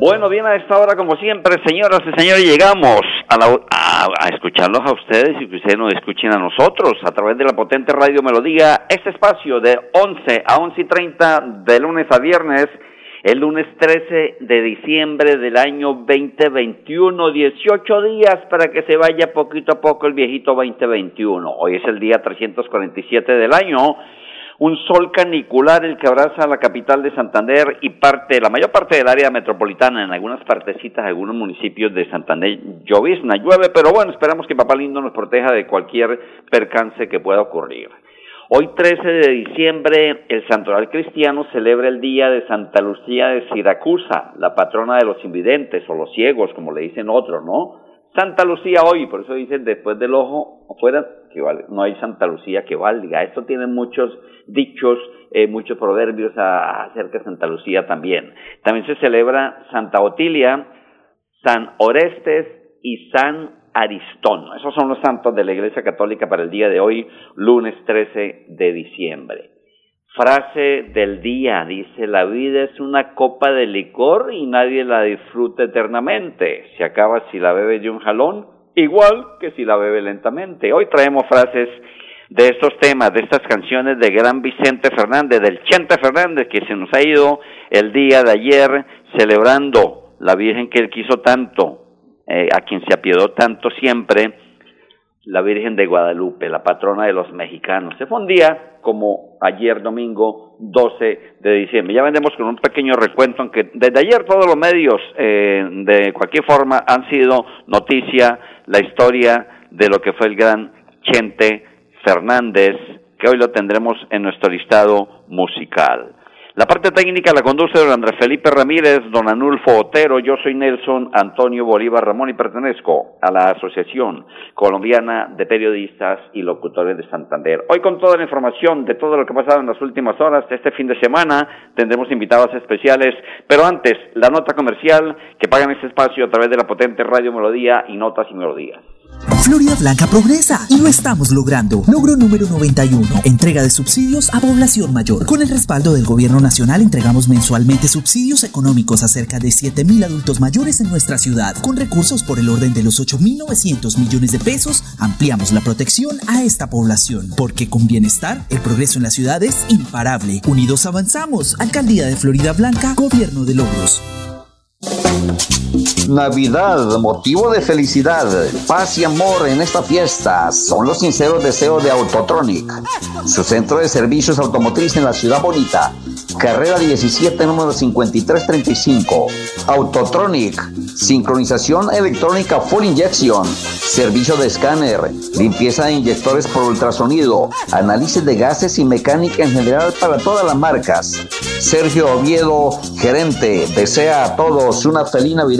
Bueno, bien a esta hora, como siempre, señoras y señores, llegamos a, a, escucharlos a ustedes y que ustedes nos escuchen a nosotros a través de la potente radio Melodía. Este espacio de 11 a 11 y 30 de lunes a viernes el lunes 13 de diciembre del año 2021, 18 días para que se vaya poquito a poco el viejito 2021. Hoy es el día 347 del año, un sol canicular el que abraza la capital de Santander y parte, la mayor parte del área metropolitana, en algunas partecitas, algunos municipios de Santander llovizna, llueve, pero bueno, esperamos que Papá Lindo nos proteja de cualquier percance que pueda ocurrir. Hoy 13 de diciembre el Santoral Cristiano celebra el día de Santa Lucía de Siracusa, la patrona de los invidentes o los ciegos, como le dicen otros, ¿no? Santa Lucía hoy, por eso dicen después del ojo afuera, que no hay Santa Lucía que valga. Esto tiene muchos dichos, eh, muchos proverbios acerca de Santa Lucía también. También se celebra Santa Otilia, San Orestes y San Aristón. Esos son los santos de la Iglesia Católica para el día de hoy, lunes 13 de diciembre. Frase del día, dice, la vida es una copa de licor y nadie la disfruta eternamente. Se acaba si la bebe de un jalón, igual que si la bebe lentamente. Hoy traemos frases de estos temas, de estas canciones de Gran Vicente Fernández, del Chente Fernández, que se nos ha ido el día de ayer celebrando la Virgen que él quiso tanto, eh, a quien se apiedó tanto siempre, la Virgen de Guadalupe, la patrona de los mexicanos. Se fue un día como ayer domingo 12 de diciembre. Ya vendemos con un pequeño recuento, aunque desde ayer todos los medios eh, de cualquier forma han sido noticia la historia de lo que fue el gran Chente Fernández, que hoy lo tendremos en nuestro listado musical. La parte técnica la conduce don Andrés Felipe Ramírez, don Anulfo Otero, yo soy Nelson Antonio Bolívar Ramón y pertenezco a la Asociación Colombiana de Periodistas y Locutores de Santander. Hoy con toda la información de todo lo que ha pasado en las últimas horas este fin de semana, tendremos invitados especiales, pero antes, la nota comercial que pagan este espacio a través de la potente Radio Melodía y Notas y Melodías. Florida Blanca progresa y lo estamos logrando. Logro número 91. Entrega de subsidios a población mayor. Con el respaldo del gobierno nacional entregamos mensualmente subsidios económicos a cerca de 7.000 adultos mayores en nuestra ciudad. Con recursos por el orden de los 8.900 millones de pesos, ampliamos la protección a esta población. Porque con bienestar, el progreso en la ciudad es imparable. Unidos avanzamos. Alcaldía de Florida Blanca, Gobierno de Logros. Navidad, motivo de felicidad, paz y amor en esta fiesta son los sinceros deseos de Autotronic, su centro de servicios automotriz en la ciudad bonita. Carrera 17, número 5335. Autotronic, sincronización electrónica full injection, servicio de escáner, limpieza de inyectores por ultrasonido, análisis de gases y mecánica en general para todas las marcas. Sergio Oviedo, gerente, desea a todos una feliz Navidad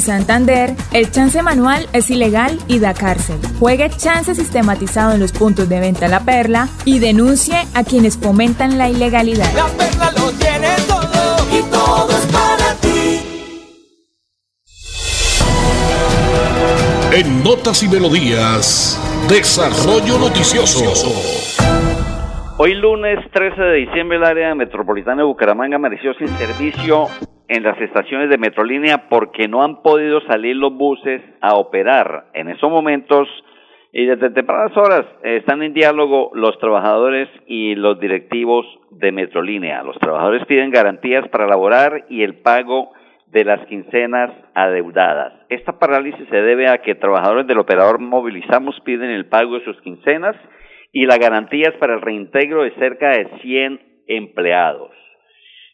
En Santander, el chance manual es ilegal y da cárcel. Juegue chance sistematizado en los puntos de venta La Perla y denuncie a quienes fomentan la ilegalidad. La Perla lo tiene todo y todo es para ti. En Notas y Melodías, Desarrollo Noticioso. Hoy lunes 13 de diciembre el área metropolitana de Bucaramanga amaneció sin servicio en las estaciones de Metrolínea porque no han podido salir los buses a operar. En esos momentos y desde tempranas horas están en diálogo los trabajadores y los directivos de Metrolínea. Los trabajadores piden garantías para laborar y el pago de las quincenas adeudadas. Esta parálisis se debe a que trabajadores del operador Movilizamos piden el pago de sus quincenas y la garantía es para el reintegro de cerca de 100 empleados.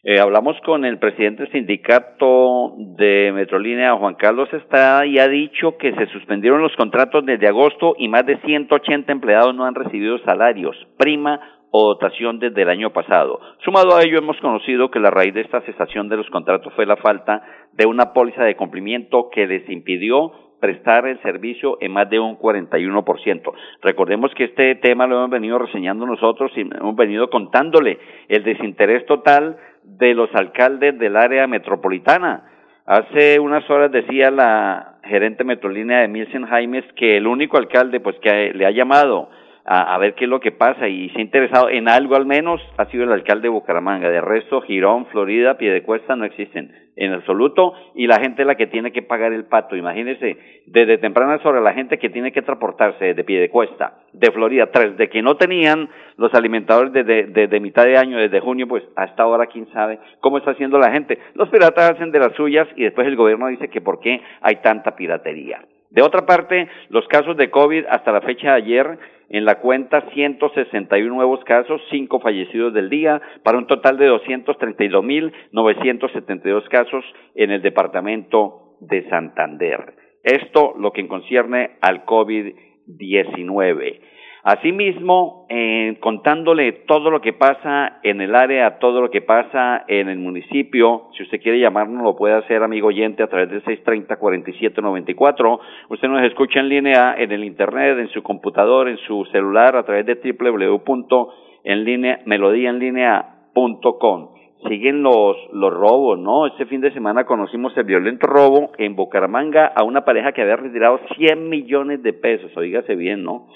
Eh, hablamos con el presidente del sindicato de Metrolínea, Juan Carlos Estrada, y ha dicho que se suspendieron los contratos desde agosto y más de 180 empleados no han recibido salarios, prima o dotación desde el año pasado. Sumado a ello, hemos conocido que la raíz de esta cesación de los contratos fue la falta de una póliza de cumplimiento que les impidió prestar el servicio en más de un 41%. Recordemos que este tema lo hemos venido reseñando nosotros y hemos venido contándole el desinterés total de los alcaldes del área metropolitana. Hace unas horas decía la gerente metrolínea de Milsen Jaimes que el único alcalde pues que le ha llamado a, a, ver qué es lo que pasa y se ha interesado en algo al menos ha sido el alcalde de Bucaramanga. De resto, Girón, Florida, Piedecuesta no existen en absoluto y la gente la que tiene que pagar el pato. Imagínense, desde tempranas horas la gente que tiene que transportarse de Piedecuesta, de Florida, tres, de que no tenían los alimentadores desde, desde mitad de año, desde junio, pues hasta ahora quién sabe cómo está haciendo la gente. Los piratas hacen de las suyas y después el gobierno dice que por qué hay tanta piratería. De otra parte, los casos de COVID hasta la fecha de ayer en la cuenta 161 nuevos casos, 5 fallecidos del día, para un total de 232.972 casos en el departamento de Santander. Esto lo que concierne al COVID-19. Asimismo, eh, contándole todo lo que pasa en el área, todo lo que pasa en el municipio, si usted quiere llamarnos, lo puede hacer, amigo oyente, a través del 630-4794. Usted nos escucha en línea en el internet, en su computador, en su celular, a través de www.melodiaenlinea.com. Siguen los, los robos, ¿no? Este fin de semana conocimos el violento robo en Bucaramanga a una pareja que había retirado 100 millones de pesos, oígase bien, ¿no?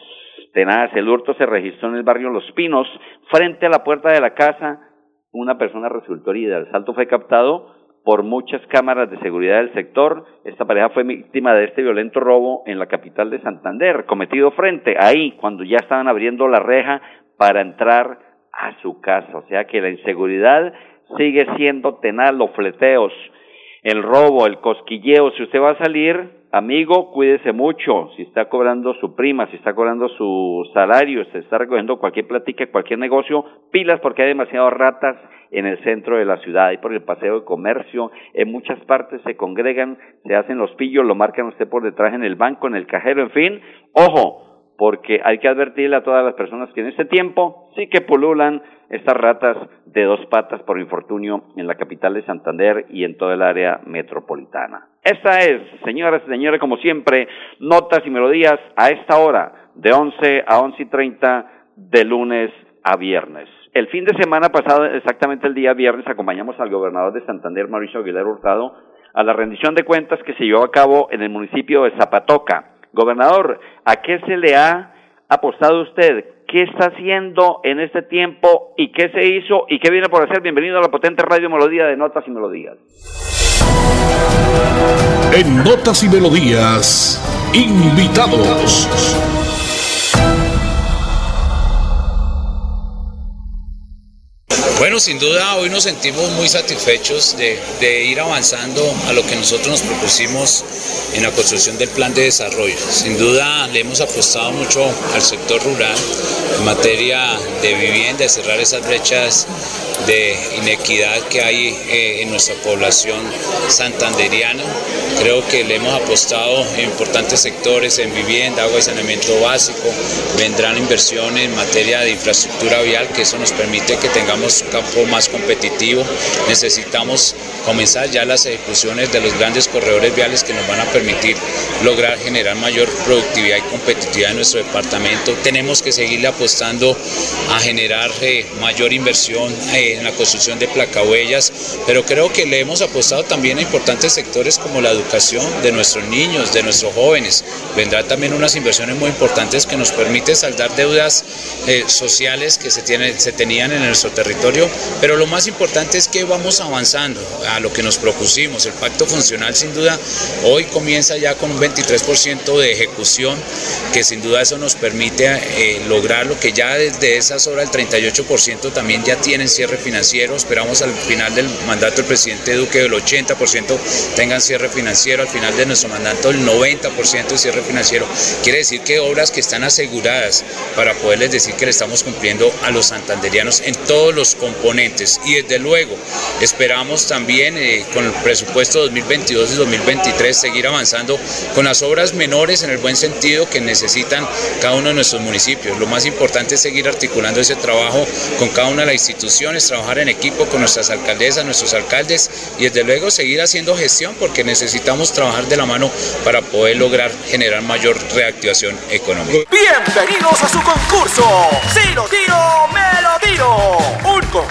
Tenaz, el hurto se registró en el barrio Los Pinos, frente a la puerta de la casa, una persona resultó herida. El salto fue captado por muchas cámaras de seguridad del sector. Esta pareja fue víctima de este violento robo en la capital de Santander, cometido frente ahí, cuando ya estaban abriendo la reja para entrar a su casa. O sea que la inseguridad sigue siendo tenaz, los fleteos, el robo, el cosquilleo. Si usted va a salir, amigo, cuídese mucho. Si está cobrando su prima, si está cobrando su salario, si está recogiendo cualquier platica, cualquier negocio, pilas porque hay demasiadas ratas en el centro de la ciudad y por el paseo de comercio. En muchas partes se congregan, se hacen los pillos, lo marcan usted por detrás en el banco, en el cajero, en fin. Ojo, porque hay que advertirle a todas las personas que en este tiempo sí que pululan estas ratas de dos patas por infortunio en la capital de Santander y en toda el área metropolitana. Esta es, señoras y señores, como siempre, notas y melodías a esta hora, de 11 a 11 y 30, de lunes a viernes. El fin de semana pasado, exactamente el día viernes, acompañamos al gobernador de Santander, Mauricio Aguilar Hurtado, a la rendición de cuentas que se llevó a cabo en el municipio de Zapatoca. Gobernador, ¿a qué se le ha apostado usted? qué está haciendo en este tiempo y qué se hizo y qué viene por hacer. Bienvenido a la potente radio Melodía de Notas y Melodías. En Notas y Melodías, invitados. Bueno, sin duda hoy nos sentimos muy satisfechos de, de, ir avanzando a lo que nosotros nos propusimos en la construcción del plan de desarrollo. Sin duda le hemos apostado mucho al sector rural en materia de vivienda, cerrar esas brechas de inequidad que hay eh, en nuestra población santanderiana. Creo que le hemos apostado en importantes sectores, en vivienda, agua y saneamiento básico. Vendrán inversiones en materia de infraestructura vial, que eso nos permite que tengamos campo más competitivo. Necesitamos comenzar ya las ejecuciones de los grandes corredores viales que nos van a permitir lograr generar mayor productividad y competitividad en nuestro departamento. Tenemos que seguirle apostando a generar eh, mayor inversión eh, en la construcción de placahuellas, pero creo que le hemos apostado también a importantes sectores como la educación de nuestros niños, de nuestros jóvenes. Vendrá también unas inversiones muy importantes que nos permiten saldar deudas eh, sociales que se, tienen, se tenían en nuestro territorio, pero lo más importante es que vamos avanzando a lo que nos propusimos. El pacto funcional sin duda hoy comienza ya con un 23% de ejecución, que sin duda eso nos permite eh, lograr lo que ya desde esas horas el 38% también ya tienen cierre financiero. Esperamos al final del mandato del presidente Duque del 80% tengan cierre financiero, al final de nuestro mandato el 90% de cierre financiero. Quiere decir que obras que están aseguradas para poderles decir que le estamos cumpliendo a los santanderianos en todos los Y desde luego esperamos también eh, con el presupuesto 2022 y 2023 seguir avanzando con las obras menores en el buen sentido que necesitan cada uno de nuestros municipios. Lo más importante es seguir articulando ese trabajo con cada una de las instituciones, trabajar en equipo con nuestras alcaldesas, nuestros alcaldes y desde luego seguir haciendo gestión porque necesitamos trabajar de la mano para poder lograr generar mayor reactivación económica. Bienvenidos a su concurso. Si tiro, me lo tiro. Un concurso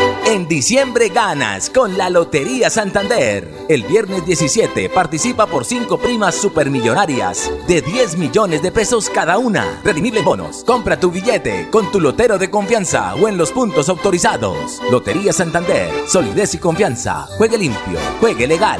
En diciembre ganas con la Lotería Santander. El viernes 17 participa por 5 primas supermillonarias de 10 millones de pesos cada una. Redimible bonos. Compra tu billete con tu lotero de confianza o en los puntos autorizados. Lotería Santander. Solidez y confianza. Juegue limpio. Juegue legal.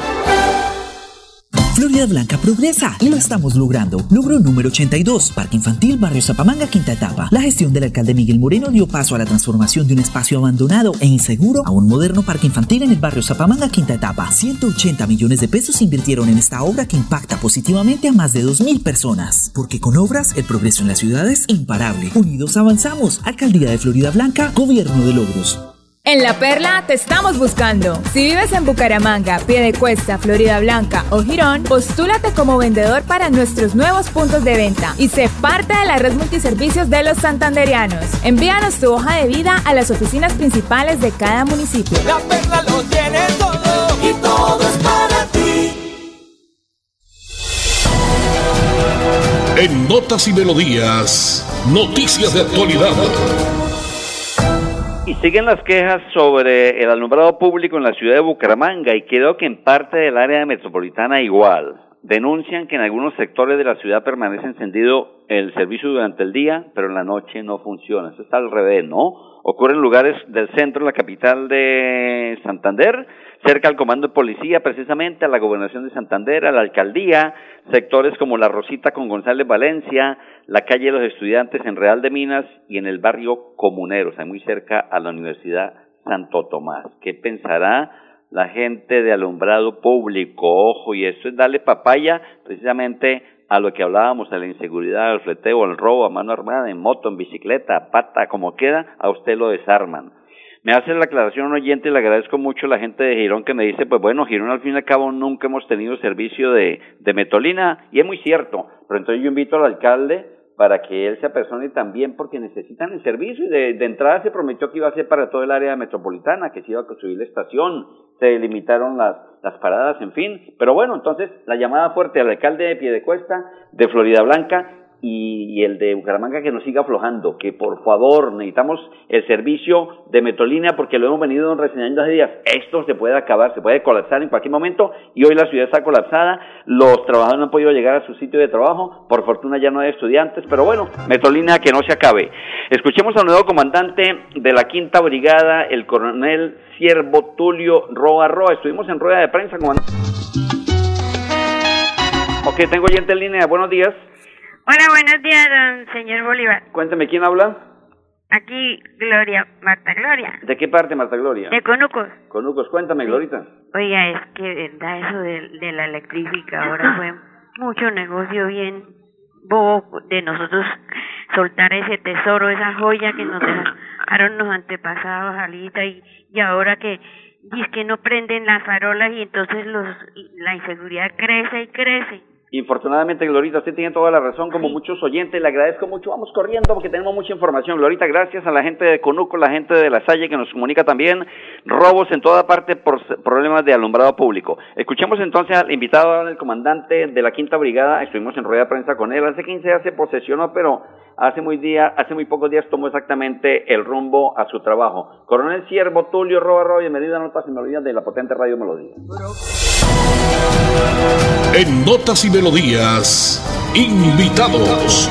Florida Blanca progresa y lo estamos logrando. Logro número 82, Parque Infantil Barrio Zapamanga, quinta etapa. La gestión del alcalde Miguel Moreno dio paso a la transformación de un espacio abandonado e inseguro a un moderno parque infantil en el barrio Zapamanga, quinta etapa. 180 millones de pesos se invirtieron en esta obra que impacta positivamente a más de 2.000 personas. Porque con obras, el progreso en la ciudad es imparable. Unidos avanzamos. Alcaldía de Florida Blanca, Gobierno de Logros. En La Perla te estamos buscando. Si vives en Bucaramanga, Piedecuesta, Florida Blanca o Girón, postúlate como vendedor para nuestros nuevos puntos de venta y sé parte de la red multiservicios de los santanderianos. Envíanos tu hoja de vida a las oficinas principales de cada municipio. La perla lo tiene todo y todo es para ti. En Notas y Melodías, noticias de actualidad. Y siguen las quejas sobre el alumbrado público en la ciudad de Bucaramanga y creo que en parte del área metropolitana igual. Denuncian que en algunos sectores de la ciudad permanece encendido el servicio durante el día, pero en la noche no funciona. Eso está al revés, ¿no? Ocurre en lugares del centro, la capital de Santander, cerca al comando de policía, precisamente a la gobernación de Santander, a la alcaldía, sectores como La Rosita con González Valencia, la calle de los estudiantes en Real de Minas y en el barrio Comuneros, ahí muy cerca a la Universidad Santo Tomás. ¿Qué pensará la gente de alumbrado público? Ojo, y esto es darle papaya precisamente a lo que hablábamos, a la inseguridad, al fleteo, al robo, a mano armada, en moto, en bicicleta, pata, como queda, a usted lo desarman. Me hace la aclaración un oyente y le agradezco mucho a la gente de Girón que me dice, pues bueno, Girón al fin y al cabo nunca hemos tenido servicio de, de metolina, y es muy cierto, pero entonces yo invito al alcalde para que él se apersone también porque necesitan el servicio. Y de, de entrada se prometió que iba a ser para todo el área metropolitana, que se iba a construir la estación, se limitaron las, las paradas, en fin, pero bueno, entonces la llamada fuerte al alcalde de Piedecuesta, de Florida Blanca, y, el de Bucaramanga que nos siga aflojando, que por favor necesitamos el servicio de Metrolínea porque lo hemos venido reseñando hace días. Esto se puede acabar, se puede colapsar en cualquier momento y hoy la ciudad está colapsada, los trabajadores no han podido llegar a su sitio de trabajo, por fortuna ya no hay estudiantes, pero bueno, Metrolínea que no se acabe. Escuchemos al nuevo comandante de la quinta brigada, el coronel Siervo Tulio Roa Roa. Estuvimos en rueda de prensa, comandante. Ok, tengo oyente en línea, buenos días. Hola, buenos días, don señor Bolívar. Cuénteme, ¿quién habla? Aquí, Gloria, Marta Gloria. ¿De qué parte, Marta Gloria? De Conucos. Conucos, cuéntame, Glorita. Oiga, es que verdad eso de, de la electrífica ahora fue mucho negocio bien bobo de nosotros soltar ese tesoro, esa joya que nos dejaron los antepasados, Alita, y, y ahora que dice que no prenden las farolas y entonces los la inseguridad crece y crece. Infortunadamente, Glorita, usted tiene toda la razón, como muchos oyentes, le agradezco mucho. Vamos corriendo porque tenemos mucha información. Glorita, gracias a la gente de Conuco, la gente de La Salle que nos comunica también. Robos en toda parte por problemas de alumbrado público. Escuchemos entonces al invitado, el comandante de la Quinta Brigada. Estuvimos en rueda de prensa con él. Hace 15 días se posesionó, pero hace muy, día, hace muy pocos días tomó exactamente el rumbo a su trabajo. Coronel Siervo, Tulio Roba Roba, bienvenido a Notas y Melodías de la potente Radio Melodía. En Notas y Melodías, invitados.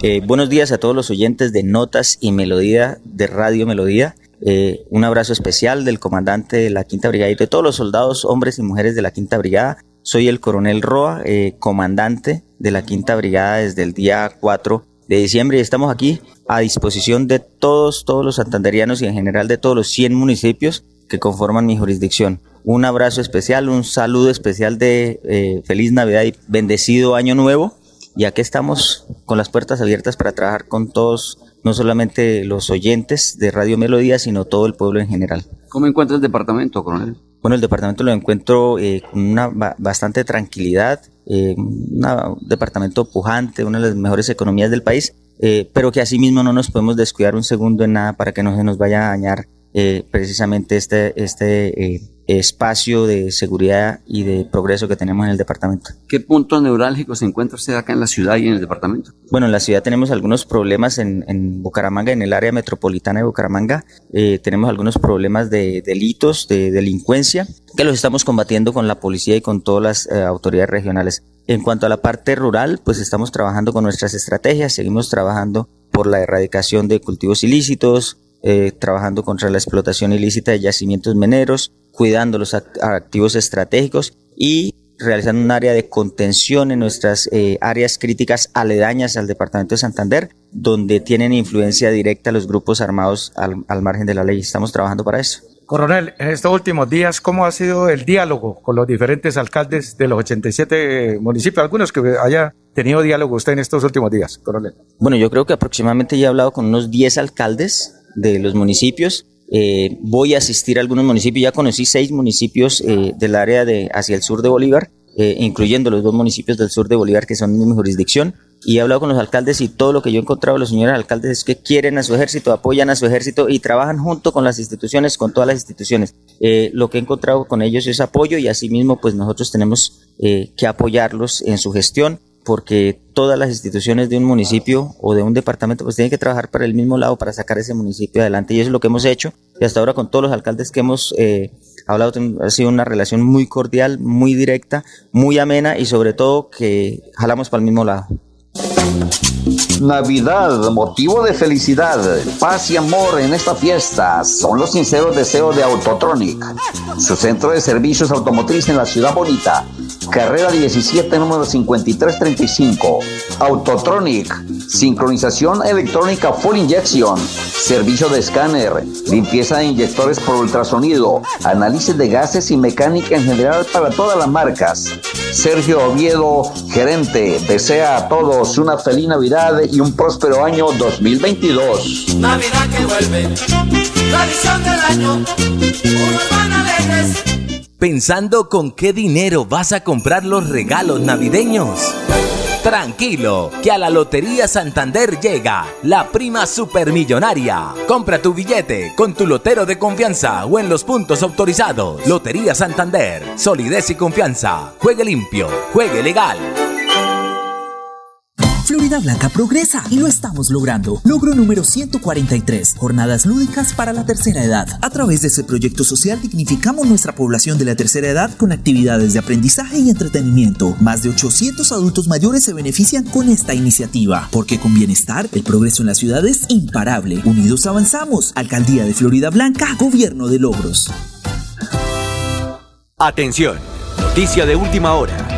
Eh, buenos días a todos los oyentes de Notas y Melodía de Radio Melodía. Eh, un abrazo especial del comandante de la Quinta Brigada y de todos los soldados, hombres y mujeres de la Quinta Brigada. Soy el coronel Roa, eh, comandante de la Quinta Brigada desde el día 4 de diciembre y estamos aquí a disposición de todos, todos los santanderianos y en general de todos los 100 municipios que conforman mi jurisdicción. Un abrazo especial, un saludo especial de eh, feliz Navidad y bendecido Año Nuevo. Y aquí estamos con las puertas abiertas para trabajar con todos, no solamente los oyentes de Radio Melodía, sino todo el pueblo en general. ¿Cómo encuentra el departamento, coronel? Bueno, el departamento lo encuentro eh, con una bastante tranquilidad, eh, un departamento pujante, una de las mejores economías del país, eh, pero que asimismo no nos podemos descuidar un segundo en nada para que no se nos vaya a dañar eh, precisamente este, este eh, espacio de seguridad y de progreso que tenemos en el departamento. ¿Qué puntos neurálgicos se encuentra usted acá en la ciudad y en el departamento? Bueno, en la ciudad tenemos algunos problemas en, en Bucaramanga, en el área metropolitana de Bucaramanga. Eh, tenemos algunos problemas de delitos, de delincuencia, que los estamos combatiendo con la policía y con todas las eh, autoridades regionales. En cuanto a la parte rural, pues estamos trabajando con nuestras estrategias, seguimos trabajando por la erradicación de cultivos ilícitos, eh, trabajando contra la explotación ilícita de yacimientos mineros, cuidando los activos estratégicos y realizando un área de contención en nuestras eh, áreas críticas aledañas al departamento de Santander, donde tienen influencia directa los grupos armados al, al margen de la ley. Estamos trabajando para eso. Coronel, en estos últimos días, ¿cómo ha sido el diálogo con los diferentes alcaldes de los 87 municipios? Algunos que haya tenido diálogo usted en estos últimos días, coronel. Bueno, yo creo que aproximadamente ya he hablado con unos 10 alcaldes de los municipios. Eh, voy a asistir a algunos municipios, ya conocí seis municipios eh, del área de hacia el sur de Bolívar, eh, incluyendo los dos municipios del sur de Bolívar que son mi jurisdicción. Y he hablado con los alcaldes y todo lo que yo he encontrado los señores alcaldes es que quieren a su ejército, apoyan a su ejército y trabajan junto con las instituciones, con todas las instituciones. lo que he encontrado con ellos es apoyo y asimismo pues nosotros tenemos que apoyarlos en su gestión porque todas las instituciones de un municipio o de un departamento pues tienen que trabajar para el mismo lado para sacar ese municipio adelante y eso es lo que hemos hecho y hasta ahora con todos los alcaldes que hemos eh, hablado ha sido una relación muy cordial, muy directa, muy amena y sobre todo que jalamos para el mismo lado. Navidad, motivo de felicidad, paz y amor en esta fiesta son los sinceros deseos de Autotronic, su centro de servicios automotriz en la ciudad bonita. Carrera 17, número 5335. Autotronic, sincronización electrónica full injection, servicio de escáner, limpieza de inyectores por ultrasonido, análisis de gases y mecánica en general para todas las marcas. Sergio Oviedo, gerente, desea a todos una feliz Navidad y un próspero año 2022. Navidad que vuelve, tradición del año, alegres. ¿Pensando con qué dinero vas a comprar los regalos navideños? Tranquilo, que a la Lotería Santander llega la prima supermillonaria. Compra tu billete con tu lotero de confianza o en los puntos autorizados. Lotería Santander, solidez y confianza. Juegue limpio, juegue legal. Florida Blanca progresa y lo estamos logrando. Logro número 143, jornadas lúdicas para la tercera edad. A través de ese proyecto social dignificamos nuestra población de la tercera edad con actividades de aprendizaje y entretenimiento. Más de 800 adultos mayores se benefician con esta iniciativa, porque con bienestar el progreso en la ciudad es imparable. Unidos avanzamos. Alcaldía de Florida Blanca, Gobierno de Logros. Atención, noticia de última hora.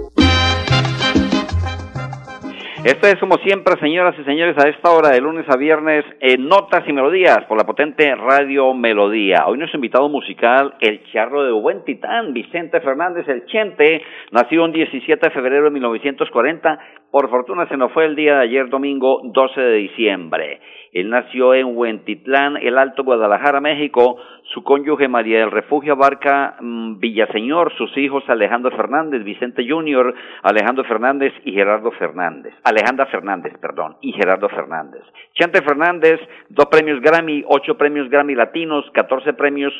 Esto es como siempre, señoras y señores, a esta hora de lunes a viernes, en Notas y Melodías por la potente Radio Melodía. Hoy nuestro invitado musical, el charro de buen titán, Vicente Fernández, el Chente, nació el 17 de febrero de 1940. Por fortuna se nos fue el día de ayer, domingo 12 de diciembre. Él nació en Huentitlán, el Alto Guadalajara, México. Su cónyuge María del Refugio Abarca mm, Villaseñor, sus hijos Alejandro Fernández, Vicente Junior, Alejandro Fernández y Gerardo Fernández. Alejandra Fernández, perdón, y Gerardo Fernández. Chante Fernández, dos premios Grammy, ocho premios Grammy Latinos, catorce premios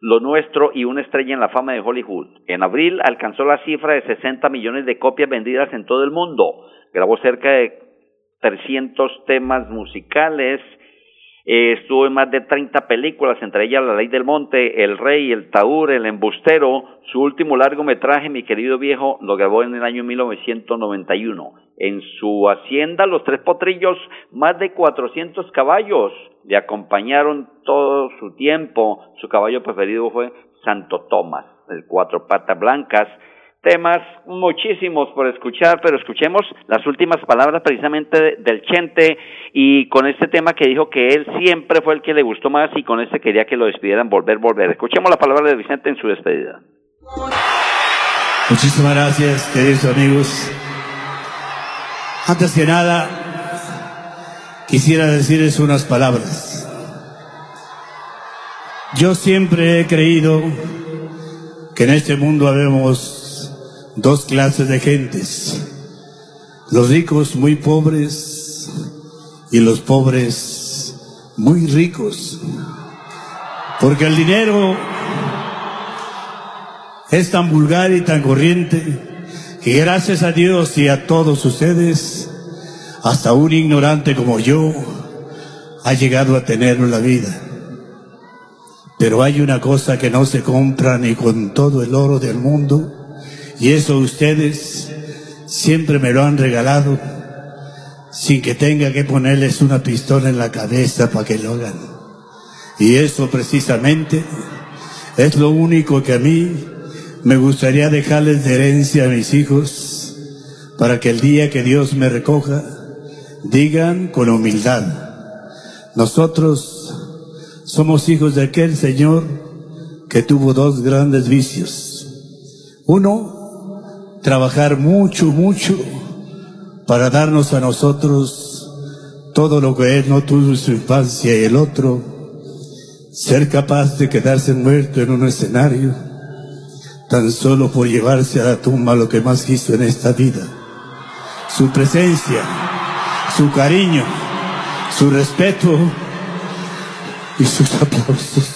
Lo Nuestro y una estrella en la fama de Hollywood. En abril alcanzó la cifra de 60 millones de copias vendidas en todo el mundo. Grabó cerca de 300 temas musicales, eh, estuvo en más de 30 películas, entre ellas La Ley del Monte, El Rey, El Taur, El Embustero. Su último largometraje, Mi querido viejo, lo grabó en el año 1991. En su hacienda, Los Tres Potrillos, más de 400 caballos le acompañaron todo su tiempo. Su caballo preferido fue Santo Tomás, el Cuatro Patas Blancas temas muchísimos por escuchar, pero escuchemos las últimas palabras precisamente del Chente y con este tema que dijo que él siempre fue el que le gustó más y con este quería que lo despidieran, volver, volver. Escuchemos la palabra de Vicente en su despedida. Muchísimas gracias, queridos amigos. Antes que nada, quisiera decirles unas palabras. Yo siempre he creído que en este mundo habemos dos clases de gentes, los ricos muy pobres y los pobres muy ricos, porque el dinero es tan vulgar y tan corriente que gracias a Dios y a todos ustedes, hasta un ignorante como yo ha llegado a tener la vida. Pero hay una cosa que no se compra ni con todo el oro del mundo, y eso ustedes siempre me lo han regalado sin que tenga que ponerles una pistola en la cabeza para que lo hagan. Y eso precisamente es lo único que a mí me gustaría dejarles de herencia a mis hijos para que el día que Dios me recoja digan con humildad, nosotros somos hijos de aquel Señor que tuvo dos grandes vicios. Uno, trabajar mucho, mucho para darnos a nosotros todo lo que Él no tuvo en su infancia y el otro, ser capaz de quedarse muerto en un escenario, tan solo por llevarse a la tumba lo que más quiso en esta vida, su presencia, su cariño, su respeto y sus aplausos.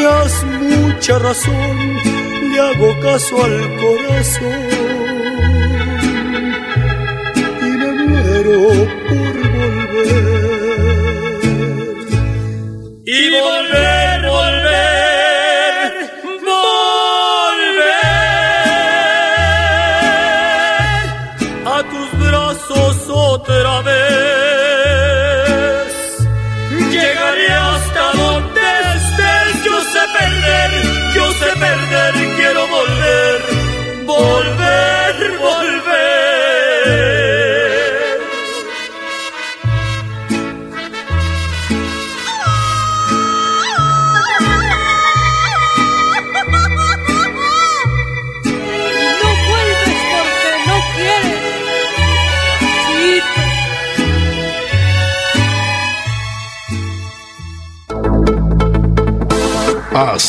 tenías mucha razón, le hago caso al corazón. Y me muero